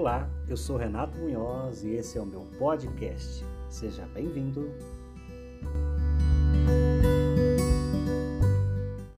Olá, eu sou Renato Munhoz e esse é o meu podcast. Seja bem-vindo